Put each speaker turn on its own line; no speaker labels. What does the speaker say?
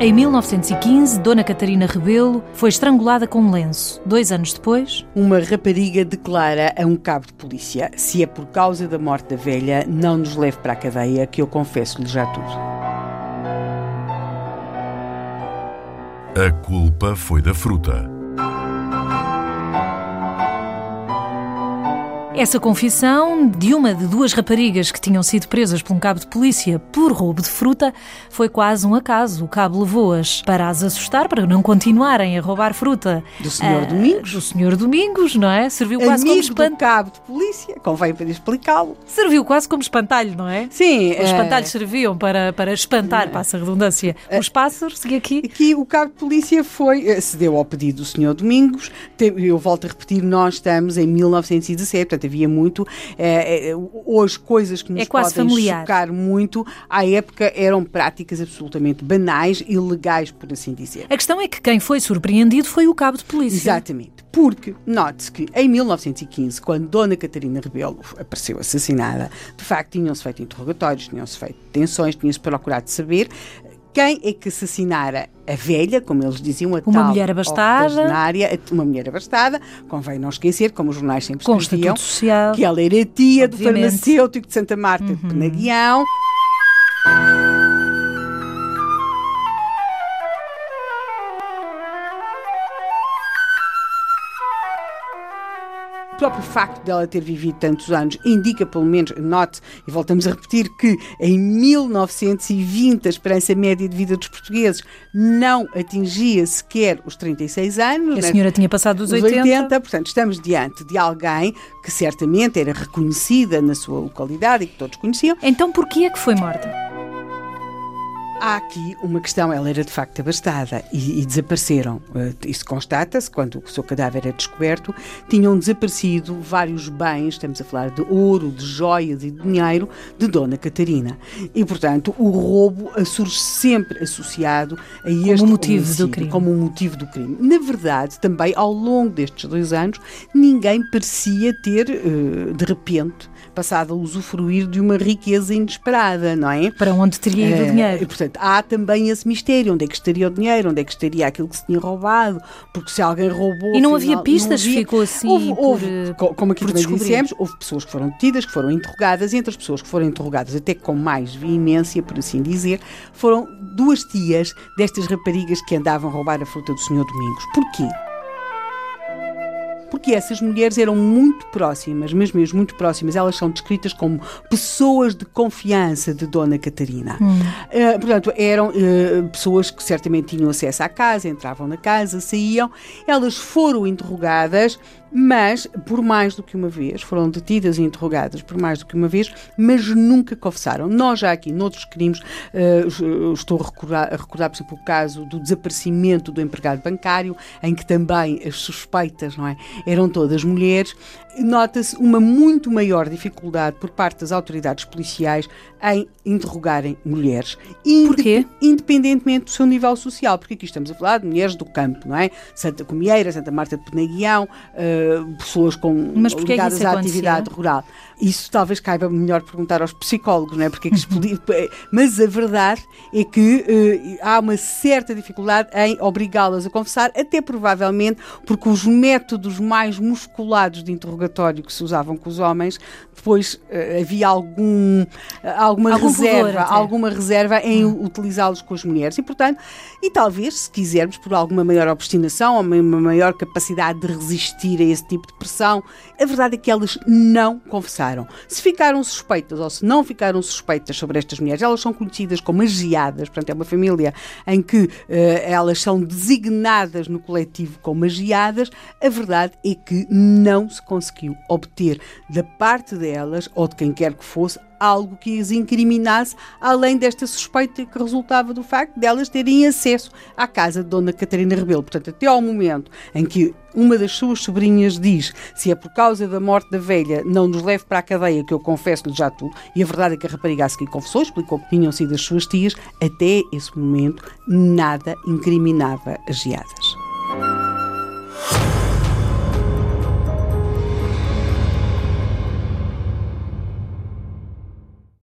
Em 1915, Dona Catarina Rebelo foi estrangulada com um lenço. Dois anos depois,
uma rapariga declara a um cabo de polícia: se é por causa da morte da velha, não nos leve para a cadeia, que eu confesso-lhe já tudo.
A culpa foi da fruta.
Essa confissão de uma de duas raparigas que tinham sido presas por um cabo de polícia por roubo de fruta foi quase um acaso. O cabo levou-as para as assustar, para não continuarem a roubar fruta.
Do Senhor
ah,
Domingos.
Do Senhor Domingos, não é?
Serviu quase Amigo como espantalho. cabo de polícia, convém para explicá-lo.
Serviu quase como espantalho, não é?
Sim.
Os espantalhos serviam para, para espantar, passa a redundância, os pássaros. E aqui?
Aqui o cabo de polícia foi, eh, cedeu ao pedido do Senhor Domingos. Eu volto a repetir, nós estamos em 1917, portanto havia muito. É, é, hoje, coisas que nos é podem familiar. chocar muito, à época eram práticas absolutamente banais e legais, por assim dizer.
A questão é que quem foi surpreendido foi o cabo de polícia.
Exatamente. Porque, note-se que em 1915, quando Dona Catarina Rebelo apareceu assassinada, de facto tinham-se feito interrogatórios, tinham-se feito detenções, tinha-se procurado saber quem é que assassinara a velha, como eles diziam, a
uma mulher abastada,
uma mulher abastada, convém não esquecer, como os jornais sempre
com
escreviam,
social,
que ela era tia obviamente. do farmacêutico de Santa Marta uhum. de Penaguião. Próprio facto dela ter vivido tantos anos indica, pelo menos, note, e voltamos a repetir, que em 1920 a esperança média de vida dos portugueses não atingia sequer os 36 anos.
A né? senhora tinha passado os 80. 80.
Portanto, estamos diante de alguém que certamente era reconhecida na sua localidade e que todos conheciam.
Então, porquê é que foi morta?
Há aqui uma questão, ela era de facto abastada e, e desapareceram. Eh, isso constata-se quando o seu cadáver é descoberto. Tinham desaparecido vários bens, estamos a falar de ouro, de joias e de dinheiro, de Dona Catarina. E, portanto, o roubo surge sempre associado a este
como motivo do crime.
Como um motivo do crime. Na verdade, também ao longo destes dois anos, ninguém parecia ter, eh, de repente, passado a usufruir de uma riqueza inesperada, não é?
Para onde teria ido o dinheiro?
E, portanto, há também esse mistério: onde é que estaria o dinheiro, onde é que estaria aquilo que se tinha roubado, porque se alguém roubou.
E não havia pistas, não havia... ficou assim.
Houve, houve eh, como aqui também dissemos, houve pessoas que foram detidas, que foram interrogadas, e entre as pessoas que foram interrogadas, até com mais veemência, por assim dizer, foram duas tias destas raparigas que andavam a roubar a fruta do Senhor Domingos. Porquê? Porque essas mulheres eram muito próximas, mas mesmo muito próximas, elas são descritas como pessoas de confiança de Dona Catarina. Hum. Uh, portanto, eram uh, pessoas que certamente tinham acesso à casa, entravam na casa, saíam, elas foram interrogadas mas por mais do que uma vez, foram detidas e interrogadas por mais do que uma vez, mas nunca confessaram. Nós já aqui, noutros crimes, uh, estou a recordar, a recordar, por exemplo, o caso do desaparecimento do empregado bancário, em que também as suspeitas não é, eram todas mulheres, nota-se uma muito maior dificuldade por parte das autoridades policiais em interrogarem mulheres.
Porquê?
Independentemente do seu nível social, porque aqui estamos a falar de mulheres do campo, não é? Santa Comieira, Santa Marta de Penaguião, uh, pessoas com,
Mas é
ligadas
à
atividade rural. Isso talvez caiba melhor perguntar aos psicólogos, não é? Porque é que Mas a verdade é que uh, há uma certa dificuldade em obrigá-las a confessar, até provavelmente porque os métodos mais musculados de interrogatório que se usavam com os homens, depois uh, havia algum, alguma
Algum
reserva, alguma reserva em hum. utilizá-los com as mulheres. E, portanto, e talvez, se quisermos, por alguma maior obstinação ou uma maior capacidade de resistir a esse tipo de pressão, a verdade é que elas não confessaram. Se ficaram suspeitas ou se não ficaram suspeitas sobre estas mulheres, elas são conhecidas como magiadas, portanto, é uma família em que uh, elas são designadas no coletivo como magiadas, a verdade é que não se conseguiu obter da parte delas, ou de quem quer que fosse, algo que as incriminasse, além desta suspeita que resultava do facto delas terem acesso à casa de Dona Catarina Rebelo. Portanto, até ao momento em que uma das suas sobrinhas diz se é por causa da morte da velha, não nos leve para a cadeia, que eu confesso-lhe já tudo, e a verdade é que a rapariga a seguir confessou, explicou que tinham sido as suas tias, até esse momento nada incriminava as geadas.